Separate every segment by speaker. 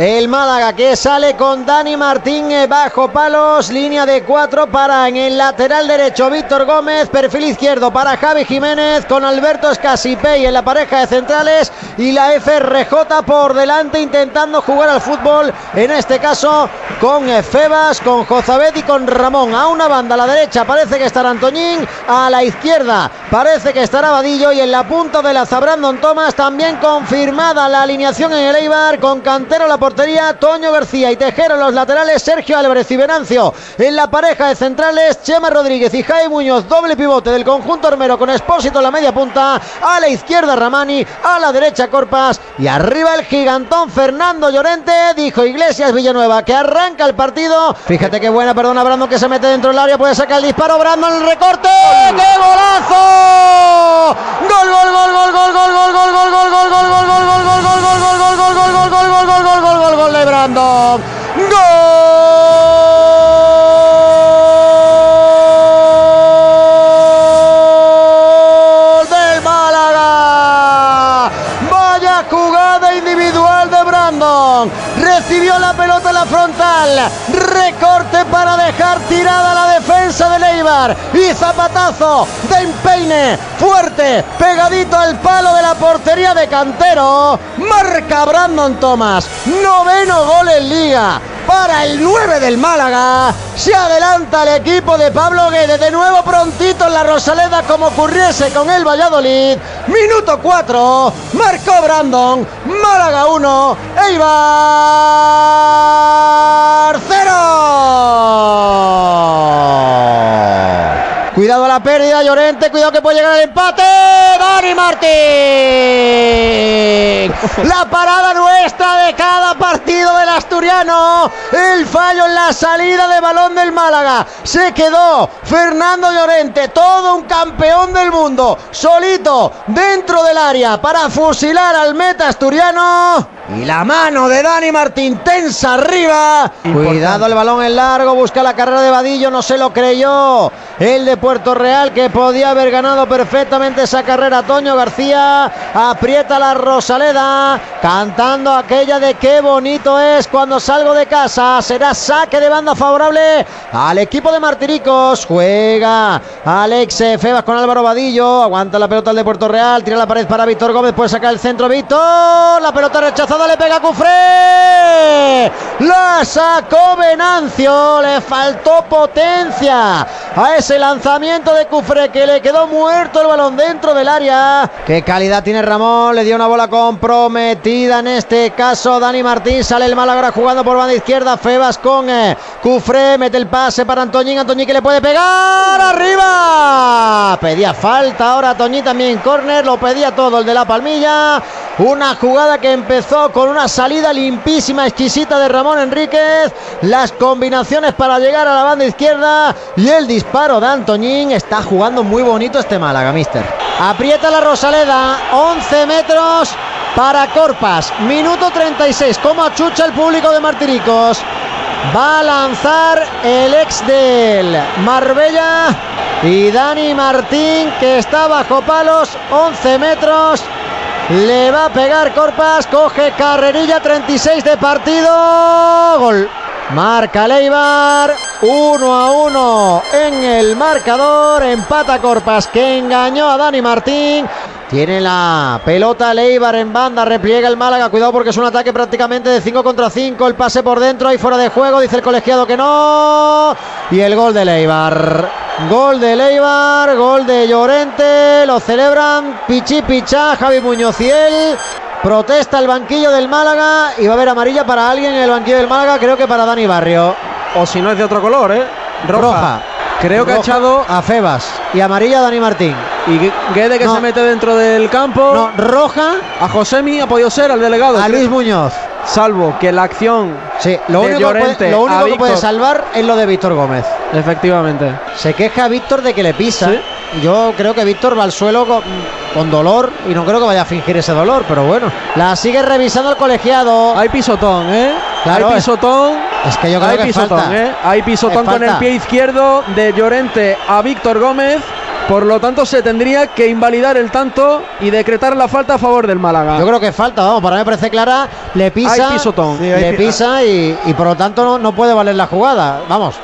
Speaker 1: el Málaga que sale con Dani Martín eh, bajo palos, línea de cuatro para en el lateral derecho Víctor Gómez, perfil izquierdo para Javi Jiménez con Alberto Escasipey en la pareja de centrales y la FRJ por delante intentando jugar al fútbol, en este caso con eh, Febas, con Jozabet y con Ramón. A una banda a la derecha parece que estará Antoñín, a la izquierda parece que estará Vadillo y en la punta de la Zabrandon Thomas también confirmada la alineación en el Eibar con Cantero la portería, Toño García y Tejero en los laterales, Sergio Álvarez y Venancio en la pareja de centrales, Chema Rodríguez y Jaime Muñoz, doble pivote del conjunto armero con Espósito en la media punta, a la izquierda Ramani, a la derecha Corpas y arriba el gigantón Fernando Llorente, dijo Iglesias Villanueva, que arranca el partido. Fíjate qué buena, perdona Brandon que se mete dentro del área, puede sacar el disparo, Brandon el recorte, ¡qué golazo! ¡Gol, gol, gol, gol, gol, gol, gol! Recibió la pelota en la frontal. Recorte para dejar tirada la defensa de Leibar. Y zapatazo de empeine. Fuerte. Pegadito al palo de la portería de Cantero. Marca Brandon Thomas. Noveno gol en liga para el 9 del Málaga. Se adelanta el equipo de Pablo Guedes de nuevo prontito en la Rosaleda como ocurriese con el Valladolid. Minuto 4. Marcó Brandon. Málaga 1. Eibar 0. Cuidado a la pérdida, Llorente. Cuidado que puede llegar el empate. Dani Martín. La parada nuestra de cada partido del asturiano. El fallo en la salida de balón del Málaga. Se quedó Fernando Llorente, todo un campeón del mundo, solito dentro del área para fusilar al meta asturiano. Y la mano de Dani Martín tensa arriba. Cuidado el balón en largo, busca la carrera de Vadillo, no se lo creyó. El de Puerto Real que podía haber ganado perfectamente esa carrera. Toño García aprieta la Rosaleda, cantando aquella de qué bonito es cuando salgo de casa. Será saque de banda favorable al equipo de Martiricos. Juega Alex Febas con Álvaro Vadillo. Aguanta la pelota el de Puerto Real. Tira la pared para Víctor Gómez. Puede sacar el centro Víctor. La pelota rechazada le pega Cufré. La sacó Venancio. Le faltó potencia a ese lanzamiento de Cufré que le quedó muerto el balón dentro del área. Qué calidad tiene Ramón. Le dio una bola comprometida en este caso. Dani Martín sale el Málaga jugando por banda izquierda. Febas con eh, Cufré. Mete el pase para Antoñín. Antoñín que le puede pegar. Arriba. Pedía falta ahora Toñín también. Corner. Lo pedía todo el de la palmilla. Una jugada que empezó con una salida limpísima, exquisita de Ramón Enríquez. Las combinaciones para llegar a la banda izquierda. Y el disparo de Antoñín. Está jugando muy bonito este Málaga, mister. Aprieta la Rosaleda. 11 metros para Corpas. Minuto 36. Como achucha el público de Martiricos. Va a lanzar el ex del Marbella. Y Dani Martín, que está bajo palos. 11 metros. Le va a pegar Corpas, coge carrerilla 36 de partido. Gol. Marca Leibar, 1 a 1 en el marcador. Empata Corpas que engañó a Dani Martín. Tiene la pelota Leibar en banda, repliega el Málaga. Cuidado porque es un ataque prácticamente de 5 contra 5. El pase por dentro y fuera de juego. Dice el colegiado que no. Y el gol de Leibar. Gol de Leibar, gol de Llorente. Lo celebran Pichi Pichá, Javi Muñoz y él. Protesta el banquillo del Málaga y va a haber amarilla para alguien en el banquillo del Málaga. Creo que para Dani Barrio.
Speaker 2: O si no es de otro color, ¿eh?
Speaker 1: Roja.
Speaker 2: Roja. Creo que ha echado
Speaker 1: a Febas y amarilla a Dani Martín.
Speaker 2: y Guede que
Speaker 1: No.
Speaker 2: se mete dentro del campo.
Speaker 1: No, roja
Speaker 2: A Josemi ha podido ser al delegado.
Speaker 1: a. Luis Muñoz.
Speaker 2: Salvo que la acción.
Speaker 1: Sí, lo
Speaker 2: de
Speaker 1: único, que puede, lo único
Speaker 2: a
Speaker 1: que puede salvar es lo de Víctor Gómez.
Speaker 2: Efectivamente.
Speaker 1: Se queja Víctor de que le pisa.
Speaker 2: Sí.
Speaker 1: Yo creo que Víctor va al suelo con, con dolor y no creo que vaya a fingir ese dolor, pero bueno. La sigue revisando el colegiado.
Speaker 2: Hay pisotón, ¿eh?
Speaker 1: Claro,
Speaker 2: Hay pisotón.
Speaker 1: Es que yo creo
Speaker 2: Hay
Speaker 1: que
Speaker 2: pisotón,
Speaker 1: falta.
Speaker 2: ¿eh? Hay pisotón
Speaker 1: Es
Speaker 2: con el pie izquierdo de Llorente a Víctor Gómez. Por lo tanto, se tendría que invalidar el tanto y decretar la falta a favor del Málaga.
Speaker 1: Yo creo que falta, vamos, para mí me parece clara. Le pisa,
Speaker 2: Hay pisotón.
Speaker 3: Sí, hay
Speaker 1: le
Speaker 3: pi-
Speaker 1: pisa y, y por lo tanto no, no puede valer la jugada. Vamos,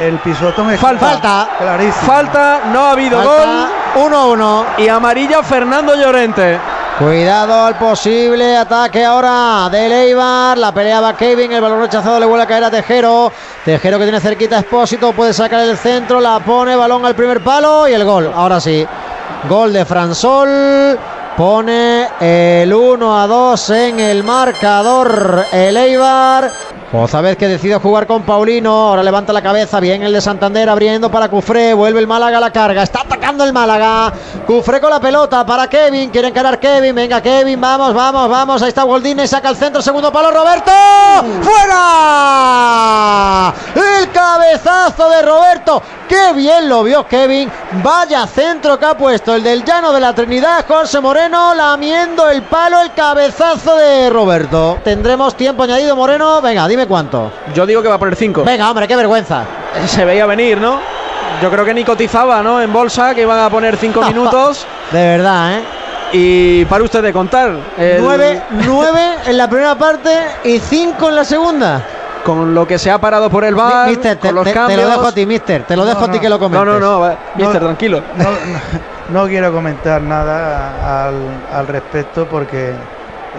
Speaker 3: El pisotón es
Speaker 2: Falta.
Speaker 1: Falta.
Speaker 3: clarísimo.
Speaker 2: Falta, no ha habido
Speaker 1: falta 1-1.
Speaker 2: gol y amarilla Fernando Llorente.
Speaker 1: Cuidado al posible ataque ahora de Leibar. La pelea va Kevin. El balón rechazado le vuelve a caer a Tejero. Tejero que tiene cerquita a. Puede sacar el centro. La pone. Balón al primer palo. Y el gol. Ahora sí. Gol de Fransol. Pone el 1 a 2 en el marcador. El Eibar. Vez que decide jugar con Paulino. Ahora levanta la cabeza. Bien el de Santander abriendo para Cufré. Vuelve el Málaga a la carga. Está atacando el Málaga. Cufré con la pelota para Kevin. Quiere encarar Kevin. Venga, Kevin. Vamos, vamos, vamos. Ahí está Goldini. Saca el centro. Segundo palo. Roberto. ¡Fuera! El cabezazo de Roberto. Qué bien lo vio Kevin. Vaya centro que ha puesto el del llano de la Trinidad. José Moreno lamiendo el palo. El cabezazo de Roberto. Tendremos tiempo añadido, Moreno. Venga, dime cuánto.
Speaker 2: Yo digo que va a poner 5.
Speaker 1: Venga, hombre, qué vergüenza.
Speaker 2: Se veía venir, ¿no? Yo creo que ni cotizaba, ¿no? En bolsa que iban a poner 5 minutos.
Speaker 1: De verdad, ¿eh?
Speaker 2: Y para usted de contar. el-
Speaker 1: Nueve, nueve en la primera parte y cinco en la segunda.
Speaker 2: Con lo que se ha parado por el bar,
Speaker 1: Mi- mister, te,
Speaker 2: con los
Speaker 1: te- te
Speaker 2: cambios.
Speaker 1: lo dejo a ti, mister. Te lo
Speaker 3: No,
Speaker 1: dejo a ti
Speaker 3: no.
Speaker 1: que lo
Speaker 2: No,
Speaker 1: comentes.
Speaker 2: no, no, va, mister,
Speaker 3: No.
Speaker 2: tranquilo.
Speaker 3: No, no- no quiero comentar nada al, al respecto porque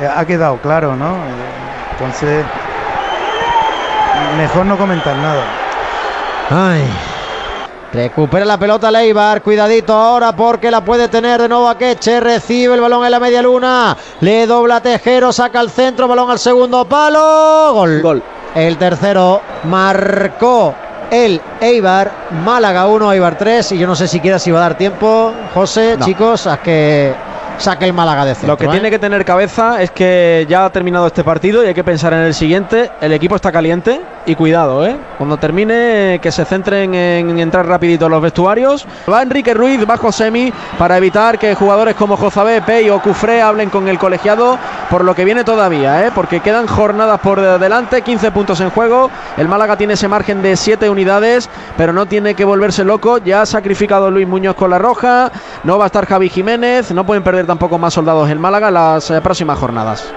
Speaker 3: eh, ha quedado claro, ¿no? Entonces, mejor no comentar nada.
Speaker 1: Ay. Recupera la pelota Leibar, cuidadito ahora porque la puede tener de nuevo Akeche, recibe el balón en la media luna, le dobla a Tejero, saca al centro, balón al segundo palo, gol.
Speaker 2: Gol.
Speaker 1: El tercero marcó el Eibar, Málaga 1, Eibar 3 y yo no sé siquiera si va a dar tiempo, José,
Speaker 2: No.
Speaker 1: chicos, a que saque el Málaga de centro.
Speaker 2: Lo que
Speaker 1: ¿eh?
Speaker 2: tiene que tener cabeza es que ya ha terminado este partido y hay que pensar en el siguiente. El equipo está caliente y cuidado, ¿eh? Cuando termine, que se centren en entrar rapidito en los vestuarios. Va Enrique Ruiz bajo semi para evitar que jugadores como Jozabé, Pei o Cufré hablen con el colegiado por lo que viene todavía, ¿eh? Porque quedan jornadas por delante, 15 puntos en juego. El Málaga tiene ese margen de 7 unidades, pero no tiene que volverse loco. Ya ha sacrificado Luis Muñoz con la roja. No va a estar Javi Jiménez. No pueden perder tampoco más soldados en Málaga las eh, próximas jornadas.